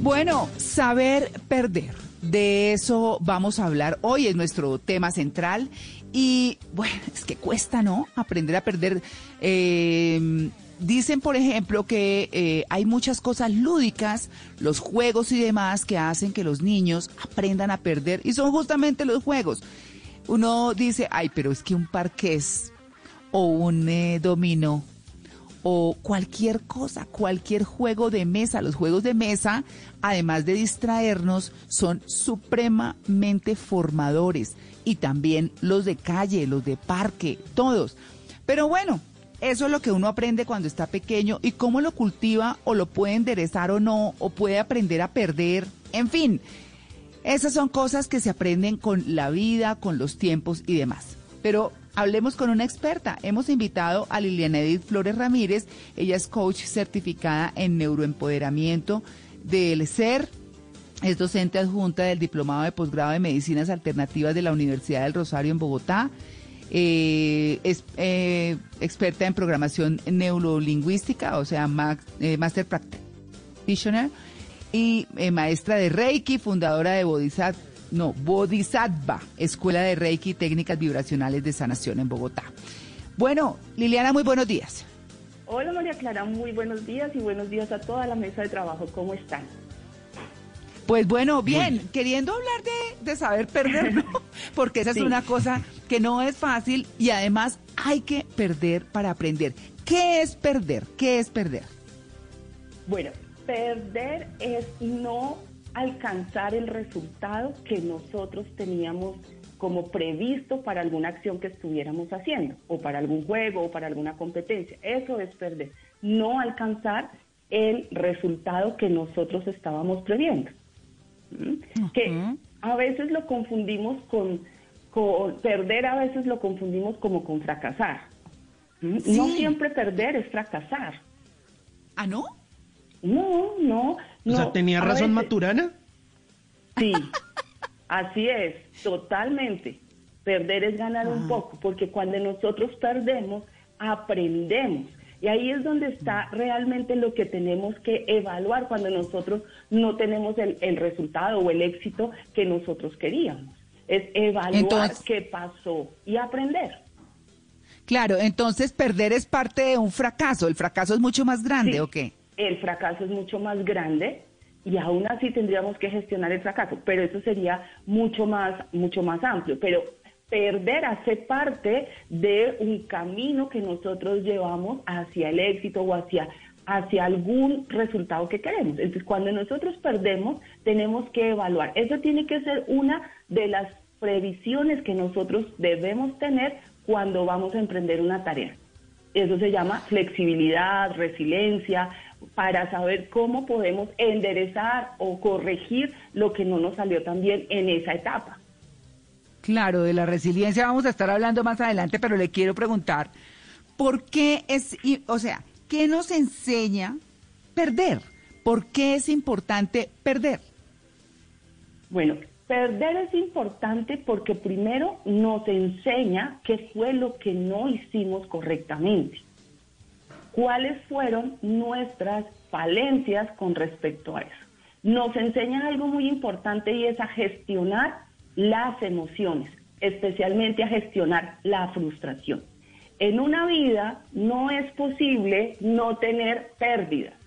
Bueno, saber perder. De eso vamos a hablar hoy, es nuestro tema central. Y bueno, es que cuesta, ¿no? Aprender a perder. Eh, dicen, por ejemplo, que eh, hay muchas cosas lúdicas, los juegos y demás, que hacen que los niños aprendan a perder. Y son justamente los juegos. Uno dice, ay, pero es que un parqués o un eh, dominó o cualquier cosa, cualquier juego de mesa. Los juegos de mesa, además de distraernos, son supremamente formadores. Y también los de calle, los de parque, todos. Pero bueno, eso es lo que uno aprende cuando está pequeño y cómo lo cultiva o lo puede enderezar o no, o puede aprender a perder. En fin, esas son cosas que se aprenden con la vida, con los tiempos y demás. Pero hablemos con una experta. Hemos invitado a Liliana Edith Flores Ramírez. Ella es coach certificada en neuroempoderamiento del SER. Es docente adjunta del Diplomado de Posgrado de Medicinas Alternativas de la Universidad del Rosario en Bogotá. Eh, es eh, experta en programación neurolingüística, o sea, eh, Master Practitioner, y maestra de Reiki, fundadora de Bodhisattva no, Bodhisattva, Escuela de Reiki y Técnicas Vibracionales de Sanación en Bogotá. Bueno, Liliana, muy buenos días. Hola María Clara, muy buenos días y buenos días a toda la mesa de trabajo. ¿Cómo están? Pues bueno, bien, queriendo hablar de, saber perder, ¿no? porque esa es una cosa que no es fácil y además hay que perder para aprender. ¿Qué es perder? ¿Qué es perder? Bueno, perder es no alcanzar el resultado que nosotros teníamos como previsto para alguna acción que estuviéramos haciendo, o para algún juego, o para alguna competencia. Eso es perder, no alcanzar el resultado que nosotros estábamos previendo. ¿Mm? Que a veces lo confundimos con, perder, a veces lo confundimos como con fracasar. ¿Mm? No siempre perder es fracasar. ¿Ah, no? No, no. O sea, ¿tenía razón Maturana? Sí, así es, totalmente. Perder es ganar un poco, porque cuando nosotros perdemos, aprendemos. Y ahí es donde está realmente lo que tenemos que evaluar cuando nosotros no tenemos el, resultado o el éxito que nosotros queríamos. Es evaluar qué pasó y aprender. Claro, entonces perder es parte de un fracaso. ¿El fracaso es mucho más grande o qué? El fracaso es mucho más grande y aún así tendríamos que gestionar el fracaso, pero eso sería mucho más, mucho más amplio. Pero perder hace parte de un camino que nosotros llevamos hacia el éxito o hacia, hacia algún resultado que queremos. Entonces, cuando nosotros perdemos, tenemos que evaluar. Eso tiene que ser una de las previsiones que nosotros debemos tener cuando vamos a emprender una tarea. Eso se llama flexibilidad, resiliencia, para saber cómo podemos enderezar o corregir lo que no nos salió tan bien en esa etapa. Claro, de la resiliencia vamos a estar hablando más adelante, pero le quiero preguntar, ¿por qué es, o sea, qué nos enseña perder? ¿Por qué es importante perder? Bueno, perder es importante porque primero nos enseña qué fue lo que no hicimos correctamente cuáles fueron nuestras falencias con respecto a eso. Nos enseña algo muy importante y es a gestionar las emociones, especialmente a gestionar la frustración. En una vida no es posible no tener pérdidas,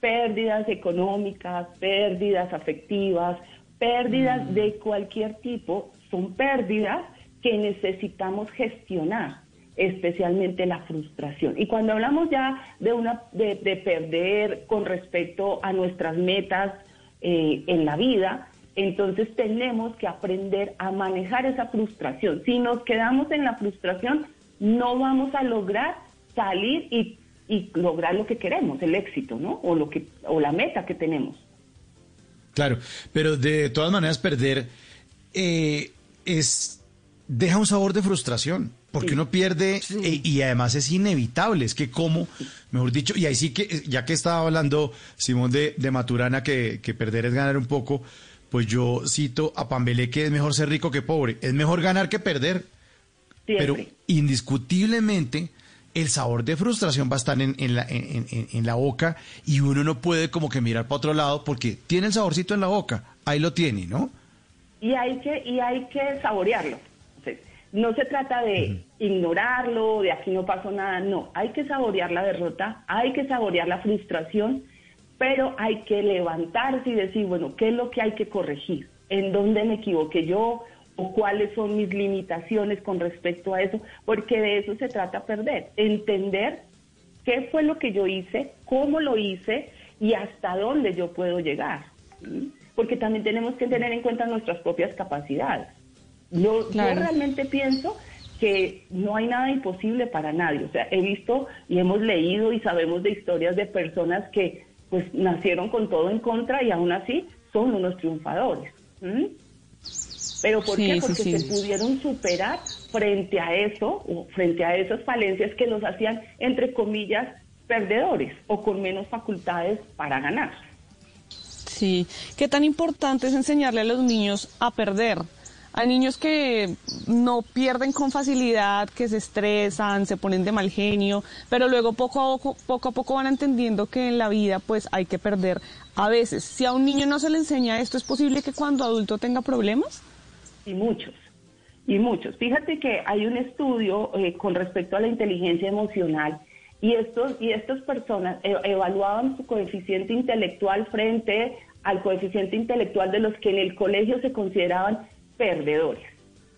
pérdidas económicas, pérdidas afectivas, pérdidas mm. de cualquier tipo, son pérdidas que necesitamos gestionar especialmente la frustración. Y cuando hablamos ya de, una, de, perder con respecto a nuestras metas eh, en la vida, Entonces tenemos que aprender a manejar esa frustración. Si nos quedamos en la frustración, no vamos a lograr salir y, y lograr lo que queremos, el éxito, ¿no? O, lo que, o la meta que tenemos. Claro, pero de todas maneras perder eh, es deja un sabor de frustración, porque uno pierde eh, y además es inevitable, es que como, mejor dicho, y ahí sí que, ya que estaba hablando Simón de, de Maturana, que, que perder es ganar un poco, pues yo cito a Pambelé que es mejor ser rico que pobre, es mejor ganar que perder, pero indiscutiblemente el sabor de frustración va a estar en, en, la, en, en, la boca y uno no puede como que mirar para otro lado porque tiene el saborcito en la boca, ahí lo tiene, ¿no? Y hay que, y hay que saborearlo. No se trata de ignorarlo, de aquí no pasó nada, no, hay que saborear la derrota, hay que saborear la frustración, pero hay que levantarse y decir, bueno, ¿qué es lo que hay que corregir? ¿En dónde me equivoqué yo? o cuáles son mis limitaciones con respecto a eso, porque de eso se trata perder, entender qué fue lo que yo hice, cómo lo hice y hasta dónde yo puedo llegar. Porque también tenemos que tener en cuenta nuestras propias capacidades. Yo, yo realmente pienso que no hay nada imposible para nadie. O sea, he visto y hemos leído y sabemos de historias de personas que pues nacieron con todo en contra y aún así son unos triunfadores. ¿Pero por qué? Porque se pudieron superar frente a eso, o frente a esas falencias que los hacían, entre comillas, perdedores o con menos facultades para ganar. Sí, ¿qué tan importante es enseñarle a los niños a perder? Hay niños que no pierden con facilidad, que se estresan, se ponen de mal genio, pero luego poco a poco, poco a poco van entendiendo que en la vida pues hay que perder a veces. Si a un niño no se le enseña esto, ¿es posible que cuando adulto tenga problemas? y muchos, y muchos. Fíjate que hay un estudio eh, con respecto a la inteligencia emocional y estos y estas personas eh, evaluaban su coeficiente intelectual frente al coeficiente intelectual de los que en el colegio se consideraban perdedores.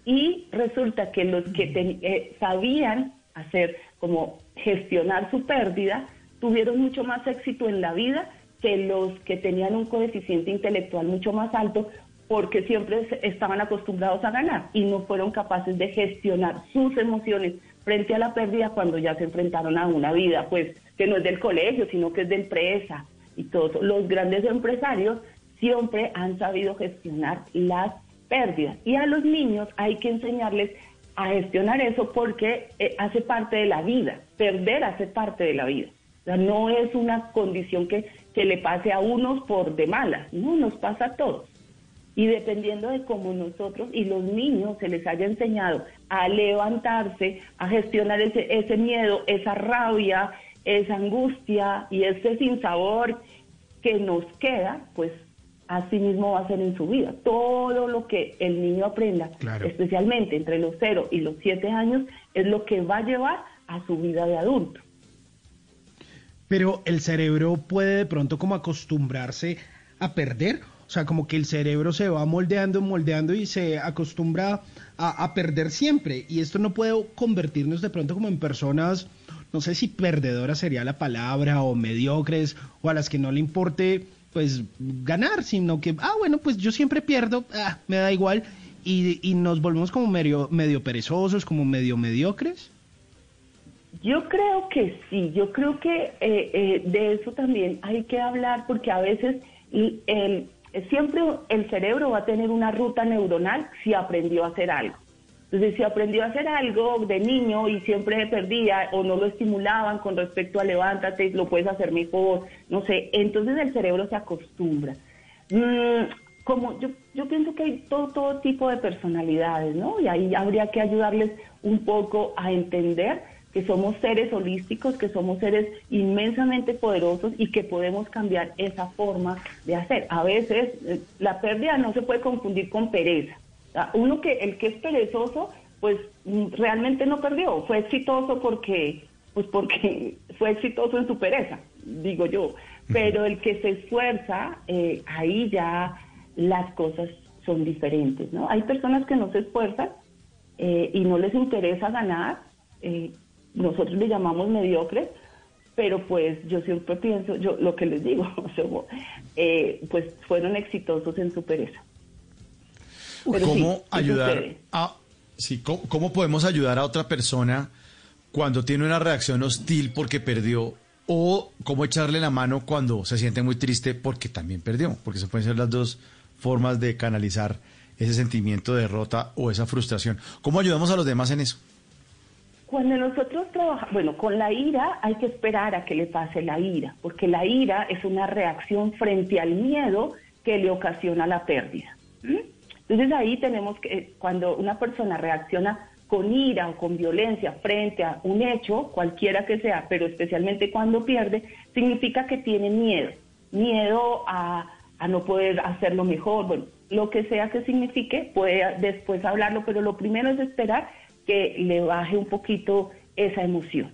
Y resulta que los que eh, sabían hacer como gestionar su pérdida tuvieron mucho más éxito en la vida que los que tenían un coeficiente intelectual mucho más alto porque siempre estaban acostumbrados a ganar y no fueron capaces de gestionar sus emociones frente a la pérdida cuando ya se enfrentaron a una vida, pues que no es del colegio, sino que es de empresa y todo. Los grandes empresarios siempre han sabido gestionar las y a los niños hay que enseñarles a gestionar eso porque eh, hace parte de la vida, perder hace parte de la vida. O sea, no es una condición que, que le pase a unos por de malas, no, nos pasa a todos. Y dependiendo de cómo nosotros y los niños se les haya enseñado a levantarse, a gestionar ese, ese miedo, esa rabia, esa angustia y ese sinsabor que nos queda, pues así mismo va a ser en su vida. Todo lo que el niño aprenda, especialmente entre los 0 y los 7 años, es lo que va a llevar a su vida de adulto. Pero el cerebro puede de pronto como acostumbrarse a perder o sea, como que el cerebro se va moldeando, moldeando y se acostumbra a, perder siempre. Y esto no puede convertirnos de pronto como en personas, no sé si perdedoras sería la palabra, o mediocres, o a las que no le importe pues ganar, sino que, ah, bueno, pues yo siempre pierdo, ah, me da igual, y, y nos volvemos como medio, medio perezosos, como medio mediocres. Yo creo que sí, yo creo que eh, eh, de eso también hay que hablar porque a veces el, siempre el cerebro va a tener una ruta neuronal si aprendió a hacer algo. Entonces, si aprendió a hacer algo de niño y siempre perdía o no lo estimulaban con respecto a levántate, lo puedes hacer mejor, no sé, entonces el cerebro se acostumbra. Mm, como yo, yo pienso que hay todo, todo tipo de personalidades, ¿no? Y ahí habría que ayudarles un poco a entender que somos seres holísticos, que somos seres inmensamente poderosos y que podemos cambiar esa forma de hacer. A veces eh, la pérdida no se puede confundir con pereza. Uno que el que es perezoso, pues mm, realmente no perdió, fue exitoso porque pues porque fue exitoso en su pereza, digo yo. Pero el que se esfuerza, eh, ahí ya las cosas son diferentes, ¿no? Hay personas que no se esfuerzan eh, y no les interesa ganar, nosotros le llamamos mediocres, pero pues yo siempre pienso, yo lo que les digo, eh, pues fueron exitosos en su pereza. Pero ¿Cómo sí, ayudar a sí, ¿cómo, cómo podemos ayudar a otra persona cuando tiene una reacción hostil porque perdió o cómo echarle la mano cuando se siente muy triste porque también perdió? Porque se pueden ser las dos formas de canalizar ese sentimiento de derrota o esa frustración. ¿Cómo ayudamos a los demás en eso? Cuando nosotros trabajamos, bueno, con la ira hay que esperar a que le pase la ira, porque la ira es una reacción frente al miedo que le ocasiona la pérdida. ¿m? Entonces ahí tenemos que, cuando una persona reacciona con ira o con violencia frente a un hecho, cualquiera que sea, pero especialmente cuando pierde, significa que tiene miedo, miedo a, a no poder hacerlo mejor, bueno, lo que sea que signifique, puede después hablarlo, pero lo primero es esperar que le baje un poquito esa emoción.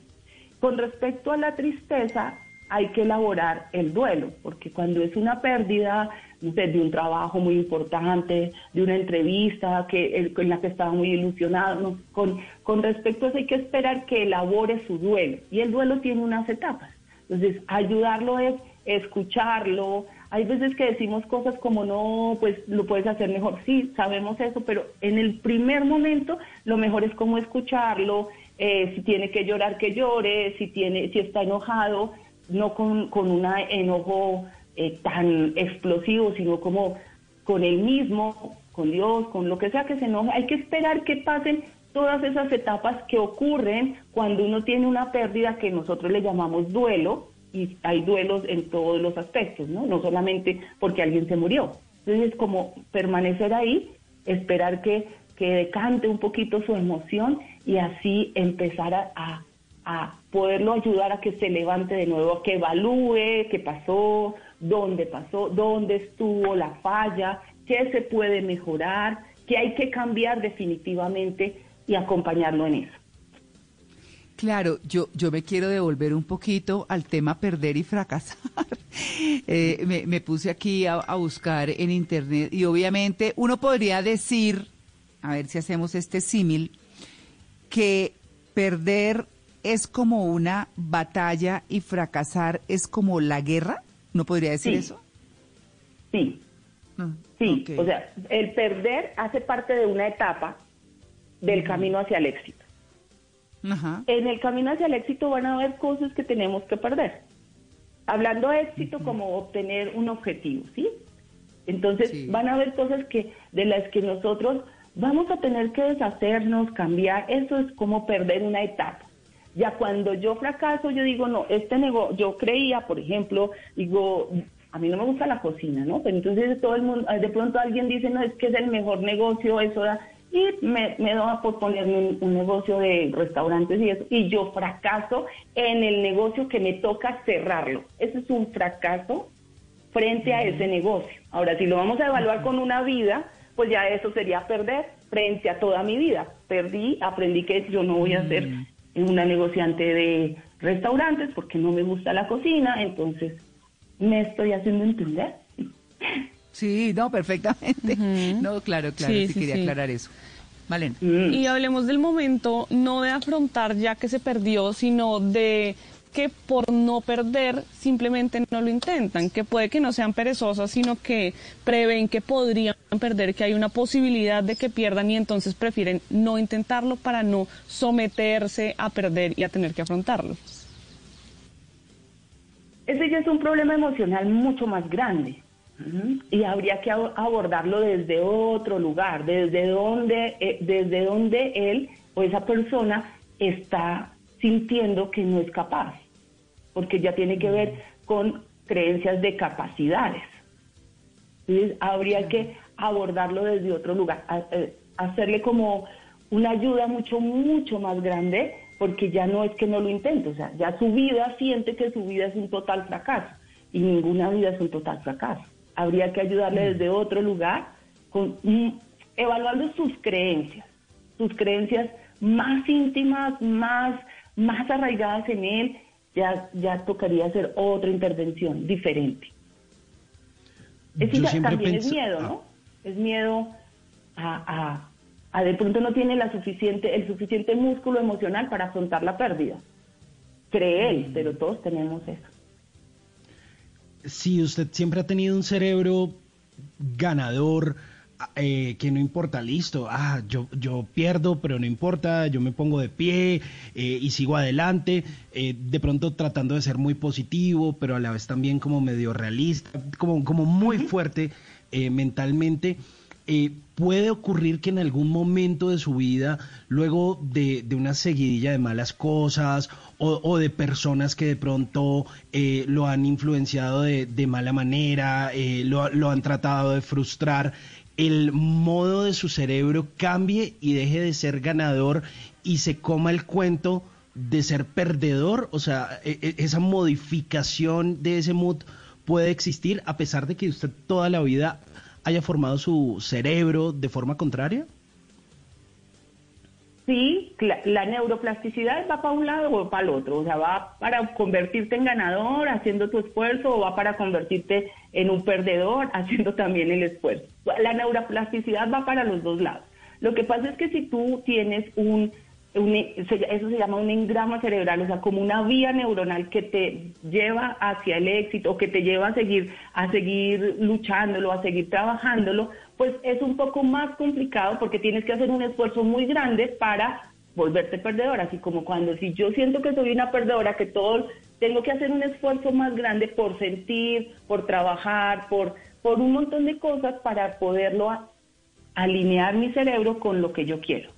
Con respecto a la tristeza, hay que elaborar el duelo, porque cuando es una pérdida de un trabajo muy importante, de una entrevista que, en la que estaba muy ilusionado, no, con, con respecto a eso hay que esperar que elabore su duelo. Y el duelo tiene unas etapas. Entonces, ayudarlo es escucharlo. Hay veces que decimos cosas como, no, pues lo puedes hacer mejor. Sí, sabemos eso, pero en el primer momento lo mejor es como escucharlo. eh, si tiene que llorar, que llore. Si, tiene, si está enojado, no con, con un enojo eh, tan explosivo, sino como con él mismo, con Dios, con lo que sea que se enoje. Hay que esperar que pasen todas esas etapas que ocurren cuando uno tiene una pérdida que nosotros le llamamos duelo, y hay duelos en todos los aspectos, ¿no? No solamente porque alguien se murió. Entonces es como permanecer ahí, esperar que, que decante un poquito su emoción y así empezar a, a poderlo ayudar a que se levante de nuevo, a que evalúe qué pasó, dónde pasó, dónde estuvo la falla, qué se puede mejorar, qué hay que cambiar definitivamente y acompañarlo en eso. Claro, yo, yo me quiero devolver un poquito al tema perder y fracasar. Eh, me, puse aquí a buscar en internet y obviamente uno podría decir, a ver si hacemos este símil, que perder es como una batalla y fracasar es como la guerra. ¿No podría decir Sí. eso? Sí, Mm, sí. O sea, el perder hace parte de una etapa del camino hacia el éxito. En el camino hacia el éxito van a haber cosas que tenemos que perder. Hablando de éxito como obtener un objetivo, ¿sí? Entonces Sí. van a haber cosas que de las que nosotros vamos a tener que deshacernos, cambiar. Eso es como perder una etapa. Ya cuando yo fracaso, yo digo, no, este negocio, yo creía, por ejemplo, digo, a mí no me gusta la cocina, ¿no? Pero entonces todo el mundo, de pronto alguien dice, no, es que es el mejor negocio, eso da, y me, me da por ponerme un, un negocio de restaurantes y eso, y yo fracaso en el negocio que me toca cerrarlo. Ese es un fracaso frente a ese negocio. Ahora, si lo vamos a evaluar con una vida, pues ya eso sería perder frente a toda mi vida. Perdí, aprendí que yo no voy a ser una negociante de restaurantes porque no me gusta la cocina, entonces me estoy haciendo entender. Sí, no, perfectamente. No, claro, claro, Sí, sí, sí, quería sí. aclarar eso. Malena. Mm. Y hablemos del momento, no de afrontar ya que se perdió, sino de que por no perder simplemente no lo intentan, que puede que no sean perezosas, sino que prevén que podrían perder, que hay una posibilidad de que pierdan y entonces prefieren no intentarlo para no someterse a perder y a tener que afrontarlo. Ese ya es un problema emocional mucho más grande. Y habría que ab- abordarlo desde otro lugar, desde donde, eh, desde donde él o esa persona está sintiendo que no es capaz, porque ya tiene que ver con creencias de capacidades. Entonces, habría que abordarlo desde otro lugar, eh, hacerle como una ayuda mucho, mucho más grande, porque ya no es que no lo intente, o sea, ya su vida siente que su vida es un total fracaso, y ninguna vida es un total fracaso. Habría que ayudarle desde otro lugar, con, mm, evaluando sus creencias, sus creencias más íntimas, más, más arraigadas en él, ya, ya tocaría hacer otra intervención diferente. Es Yo también es miedo, ah. ¿no? Es miedo a, a, a de pronto no tiene la suficiente, el suficiente músculo emocional para afrontar la pérdida. Cree Mm. él, pero todos tenemos eso. si usted siempre ha tenido un cerebro ganador, eh, que no importa, listo, ah, yo, yo pierdo, pero no importa, yo me pongo de pie eh, y sigo adelante, eh, de pronto tratando de ser muy positivo, pero a la vez también como medio realista, como, como muy fuerte mentalmente. puede ocurrir que en algún momento de su vida, luego de, de una seguidilla de malas cosas o, de personas que de pronto lo han influenciado de, de mala manera, lo, lo, han tratado de frustrar, el modo de su cerebro cambie y deje de ser ganador y se coma el cuento de ser perdedor? O sea, e, e, esa modificación de ese mood puede existir a pesar de que usted toda la vida haya formado su cerebro de forma contraria? Sí, la, neuroplasticidad va para un lado o para el otro, o sea, va para convertirte en ganador haciendo tu esfuerzo o va para convertirte en un perdedor haciendo también el esfuerzo. La neuroplasticidad va para los dos lados. Lo que pasa es que si tú tienes un, eso se llama un engrama cerebral, o sea, como una vía neuronal que te lleva hacia el éxito o que te lleva a seguir, a seguir luchándolo, a seguir trabajándolo, pues es un poco más complicado porque tienes que hacer un esfuerzo muy grande para volverte perdedora, así como cuando si yo siento que soy una perdedora, que todo tengo que hacer un esfuerzo más grande por sentir, por trabajar, por, por un montón de cosas para poderlo alinear mi cerebro con lo que yo quiero,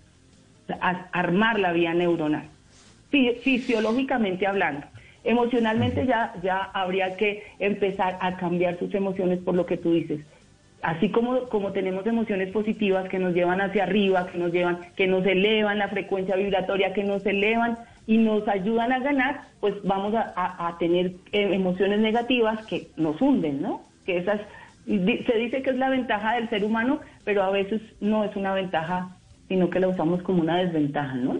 armar la vía neuronal, fisiológicamente hablando. Emocionalmente ya, ya habría que empezar a cambiar sus emociones por lo que tú dices así como, como tenemos emociones positivas que nos llevan hacia arriba, que nos llevan, que nos elevan la frecuencia vibratoria, que nos elevan y nos ayudan a ganar, pues vamos a, tener eh, emociones negativas que nos hunden, ¿no? Que esas se dice que es la ventaja del ser humano, pero a veces no es una ventaja, sino que la usamos como una desventaja, ¿no?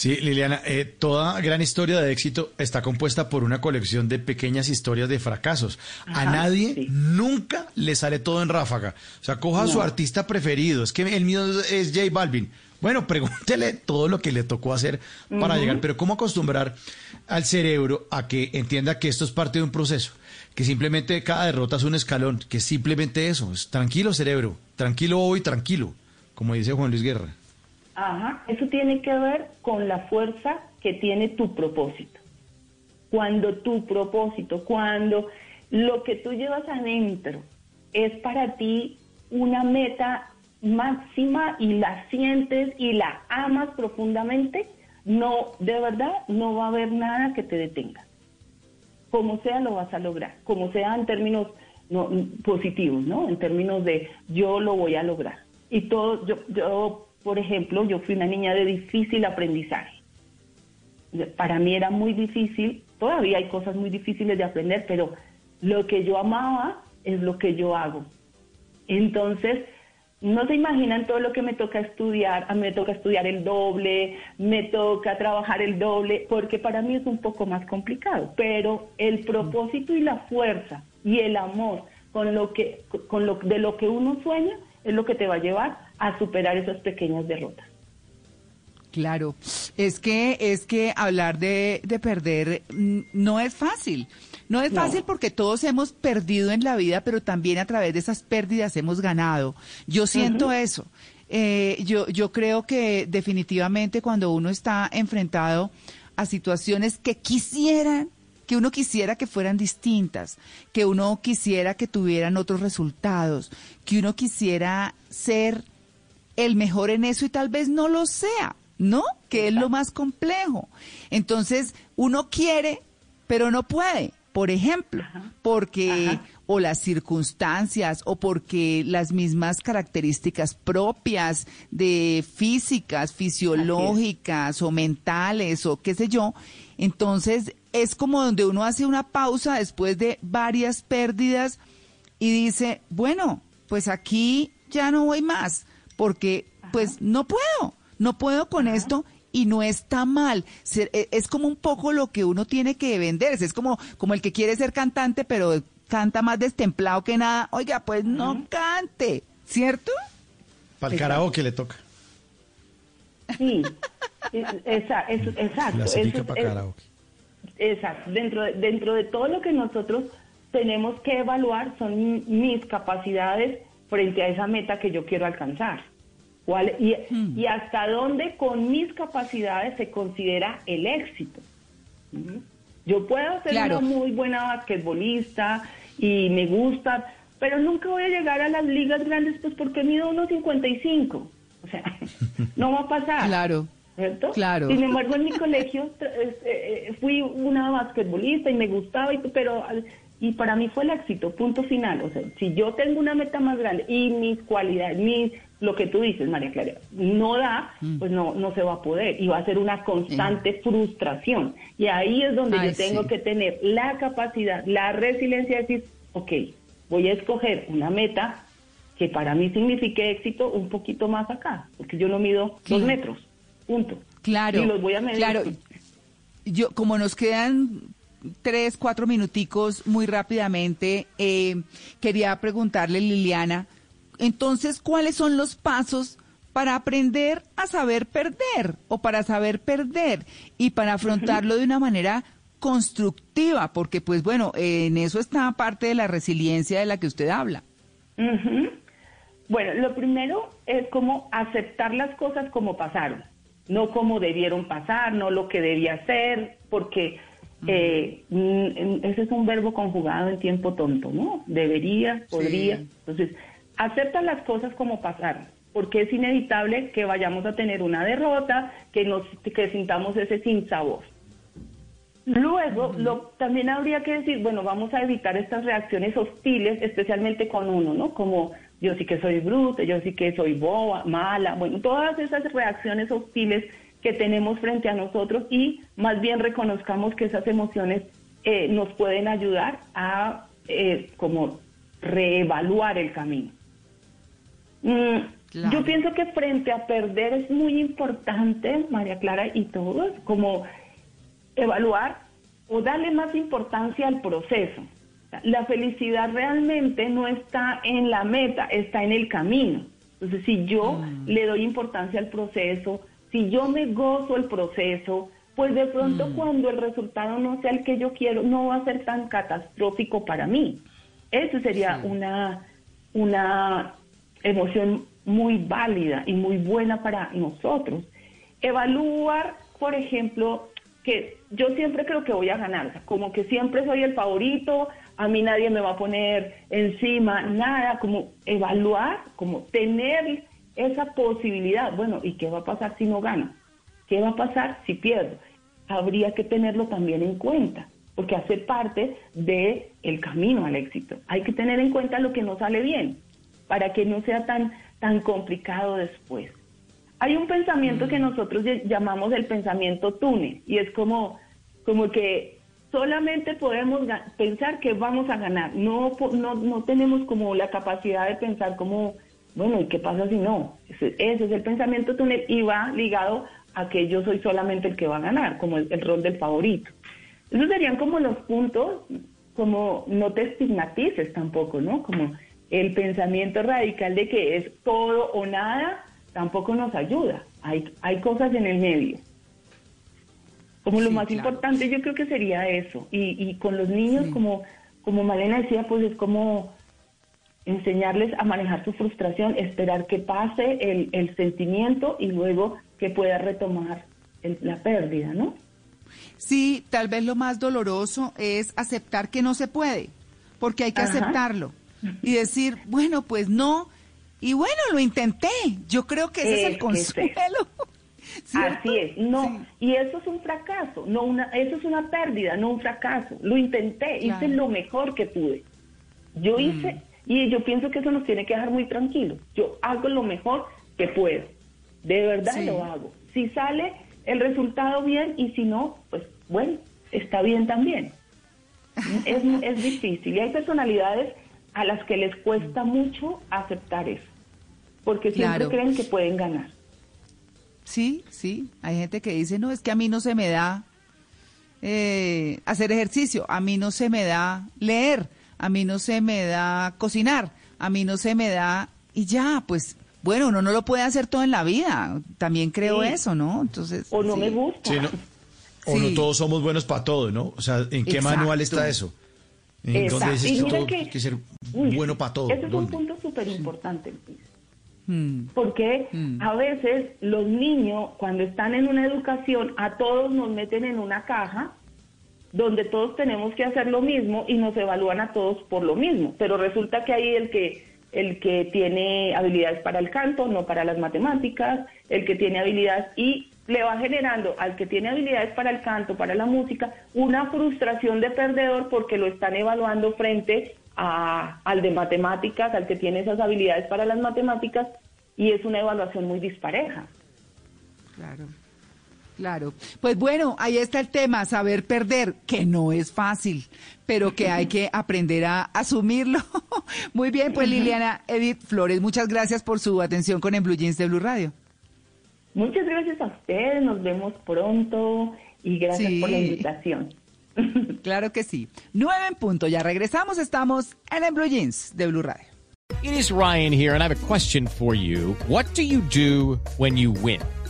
Sí, Liliana, eh, toda gran historia de éxito está compuesta por una colección de pequeñas historias de fracasos. a nadie nunca le sale todo en ráfaga. O sea, coja a su artista preferido. Es que el mío es J Balvin. Bueno, pregúntele todo lo que le tocó hacer para llegar, pero ¿cómo acostumbrar al cerebro a que entienda que esto es parte de un proceso? Que simplemente cada derrota es un escalón, que simplemente eso, es tranquilo cerebro, tranquilo hoy, tranquilo, como dice Juan Luis Guerra. Ajá, eso tiene que ver con la fuerza que tiene tu propósito. Cuando tu propósito, cuando lo que tú llevas adentro es para ti una meta máxima y la sientes y la amas profundamente, no, de verdad, no va a haber nada que te detenga. Como sea, lo vas a lograr, como sea en términos positivos, ¿no? En términos de yo lo voy a lograr. Y todo, yo por ejemplo, yo fui una niña de difícil aprendizaje. Para mí era muy difícil, todavía hay cosas muy difíciles de aprender, pero lo que yo amaba es lo que yo hago. Entonces, no se imaginan todo lo que me toca estudiar. A mí me toca estudiar el doble, me toca trabajar el doble, porque para mí es un poco más complicado. Pero el propósito y la fuerza y el amor con lo que, con lo, de lo que uno sueña es lo que te va a llevar a superar esas pequeñas derrotas. Claro, es que es que hablar de, de perder mm, no es fácil. No es fácil porque todos hemos perdido en la vida, pero también a través de esas pérdidas hemos ganado. Yo siento eso. Eh, yo, yo creo que definitivamente cuando uno está enfrentado a situaciones que quisieran que uno quisiera que fueran distintas, que uno quisiera que tuvieran otros resultados, que uno quisiera ser el mejor en eso y tal vez no lo sea, ¿no? Que es lo más complejo. Entonces, uno quiere, pero no puede, por ejemplo, porque o las circunstancias o porque las mismas características propias de físicas, fisiológicas o mentales o qué sé yo, entonces es como donde uno hace una pausa después de varias pérdidas y dice, bueno, pues aquí ya no voy más, porque pues no puedo, no puedo con esto y no está mal. E, es como un poco lo que uno tiene que venderse, es como, como el que quiere ser cantante, pero canta más destemplado que nada. Oiga, pues no cante, ¿cierto? Para el karaoke le toca. Sí, exacto. exacto. para karaoke. Exacto. Dentro de, dentro de todo lo que nosotros tenemos que evaluar son mis capacidades frente a esa meta que yo quiero alcanzar. ¿Cuál, y, Hmm. y hasta dónde con mis capacidades se considera el éxito. Yo puedo ser Claro. una muy buena basquetbolista y me gusta, pero nunca voy a llegar a las ligas grandes pues porque mido 1.55. O sea, no va a pasar. Claro. ¿Cierto? Claro. Sin embargo, en mi colegio este, eh, fui una basquetbolista y me gustaba, y, pero y para mí fue el éxito, punto final. O sea, si yo tengo una meta más grande y mis cualidades, mis, lo que tú dices, María Clara, no da, Mm. pues no, no se va a poder y va a ser una constante frustración. Y ahí es donde Ay, yo tengo sí. que tener la capacidad, la resiliencia de decir, ok, voy a escoger una meta que para mí signifique éxito un poquito más acá, porque yo no mido dos metros, punto. Claro. Y los voy a medir. Claro. Yo, como nos quedan tres, cuatro minuticos muy rápidamente, eh, quería preguntarle, Liliana, entonces, ¿cuáles son los pasos para aprender a saber perder o para saber perder y para afrontarlo de una manera constructiva? Porque, pues bueno, eh, en eso está parte de la resiliencia de la que usted habla. Bueno, lo primero es como aceptar las cosas como pasaron, no como debieron pasar, no lo que debía ser, porque eh, ese es un verbo conjugado en tiempo tonto, ¿no? Debería, podría. Sí. Entonces, acepta las cosas como pasaron, porque es inevitable que vayamos a tener una derrota, que nos que sintamos ese sinsabor. Luego, lo, también habría que decir, bueno, vamos a evitar estas reacciones hostiles, especialmente con uno, ¿no? Como yo sí que soy bruta, yo sí que soy boba, mala, bueno, todas esas reacciones hostiles que tenemos frente a nosotros y más bien reconozcamos que esas emociones eh, nos pueden ayudar a eh, como reevaluar el camino. Mm, Claro. Yo pienso que frente a perder es muy importante, María Clara y todos, como evaluar o darle más importancia al proceso. La felicidad realmente no está en la meta, está en el camino. Entonces, si yo le doy importancia al proceso, si yo me gozo el proceso, pues de pronto cuando el resultado no sea el que yo quiero, no va a ser tan catastrófico para mí. Eso sería una, una emoción muy válida y muy buena para nosotros. Evaluar, por ejemplo, que yo siempre creo que voy a ganar, o sea, como que siempre soy el favorito, a mí nadie me va a poner encima, nada, como evaluar, como tener esa posibilidad, bueno, ¿y qué va a pasar si no gano? ¿Qué va a pasar si pierdo? Habría que tenerlo también en cuenta, porque hace parte del el camino al éxito. Hay que tener en cuenta lo que no sale bien, para que no sea tan, tan complicado después. Hay un pensamiento que nosotros ll- llamamos el pensamiento túnel y es como, como que solamente podemos pensar que vamos a ganar. No, no, no tenemos como la capacidad de pensar como, bueno, ¿y qué pasa si no? Ese, ese es el pensamiento túnel y va ligado a que yo soy solamente el que va a ganar, como el, el rol del favorito. Esos serían como los puntos, como no te estigmatices tampoco, ¿no? Como el pensamiento radical de que es todo o nada, tampoco nos ayuda. Hay, hay cosas en el medio. Como lo Sí, más claro. importante yo creo que sería eso. Y, y con los niños, como, como Malena decía, pues es como enseñarles a manejar su frustración, esperar que pase el, el sentimiento y luego que pueda retomar el- la pérdida, ¿no? Sí, tal vez lo más doloroso es aceptar que no se puede, porque hay que Ajá. aceptarlo y decir, bueno, pues no, y bueno, lo intenté. Yo creo que ese es Es el consuelo. Así es, no, y eso es un fracaso, no una, eso es una pérdida, no un fracaso. Lo intenté, hice Claro. Mm. lo mejor que pude. Yo hice, y yo pienso que eso nos tiene que dejar muy tranquilos. Yo hago lo mejor que puedo, de verdad Sí. lo hago. Si sale el resultado bien y si no, pues bueno, está bien también. Es, es difícil y hay personalidades a las que les cuesta mucho aceptar eso, porque siempre Claro. creen que pueden ganar. Sí, sí, hay gente que dice, no, es que a mí no se me da eh, hacer ejercicio, a mí no se me da leer, a mí no se me da cocinar, a mí no se me da, y ya, pues, bueno, uno no lo puede hacer todo en la vida, también creo Sí. eso, ¿no? Entonces, O no sí. me gusta. Sí, no- O Sí. no todos somos buenos para todo, ¿no? O sea, ¿en qué Exacto. manual está eso? ¿En Exacto. dónde dices Y que mira todo que- hay que ser Uy, bueno para todo? Ese es un punto súper súper importante. Mm. Porque Mm. a veces los niños, cuando están en una educación, a todos nos meten en una caja donde todos tenemos que hacer lo mismo y nos evalúan a todos por lo mismo. Pero resulta que ahí el que el que tiene habilidades para el canto, no para las matemáticas, el que tiene habilidades y le va generando al que tiene habilidades para el canto, para la música, una frustración de perdedor porque lo están evaluando frente a, al de matemáticas, al que tiene esas habilidades para las matemáticas, y es una evaluación muy dispareja. Claro. Claro. Pues bueno, ahí está el tema, saber perder, que no es fácil, pero que hay que aprender a asumirlo. Muy bien, pues Liliana Edith Flores, muchas gracias por su atención con En Blue Jeans de Blue Radio. Muchas gracias a ustedes, nos vemos pronto y gracias por la invitación. Claro que sí. Nueve en punto, ya regresamos, estamos en En Blue Jeans de Blue Radio. It is Ryan here, and I have a question for you. What do you do when you win?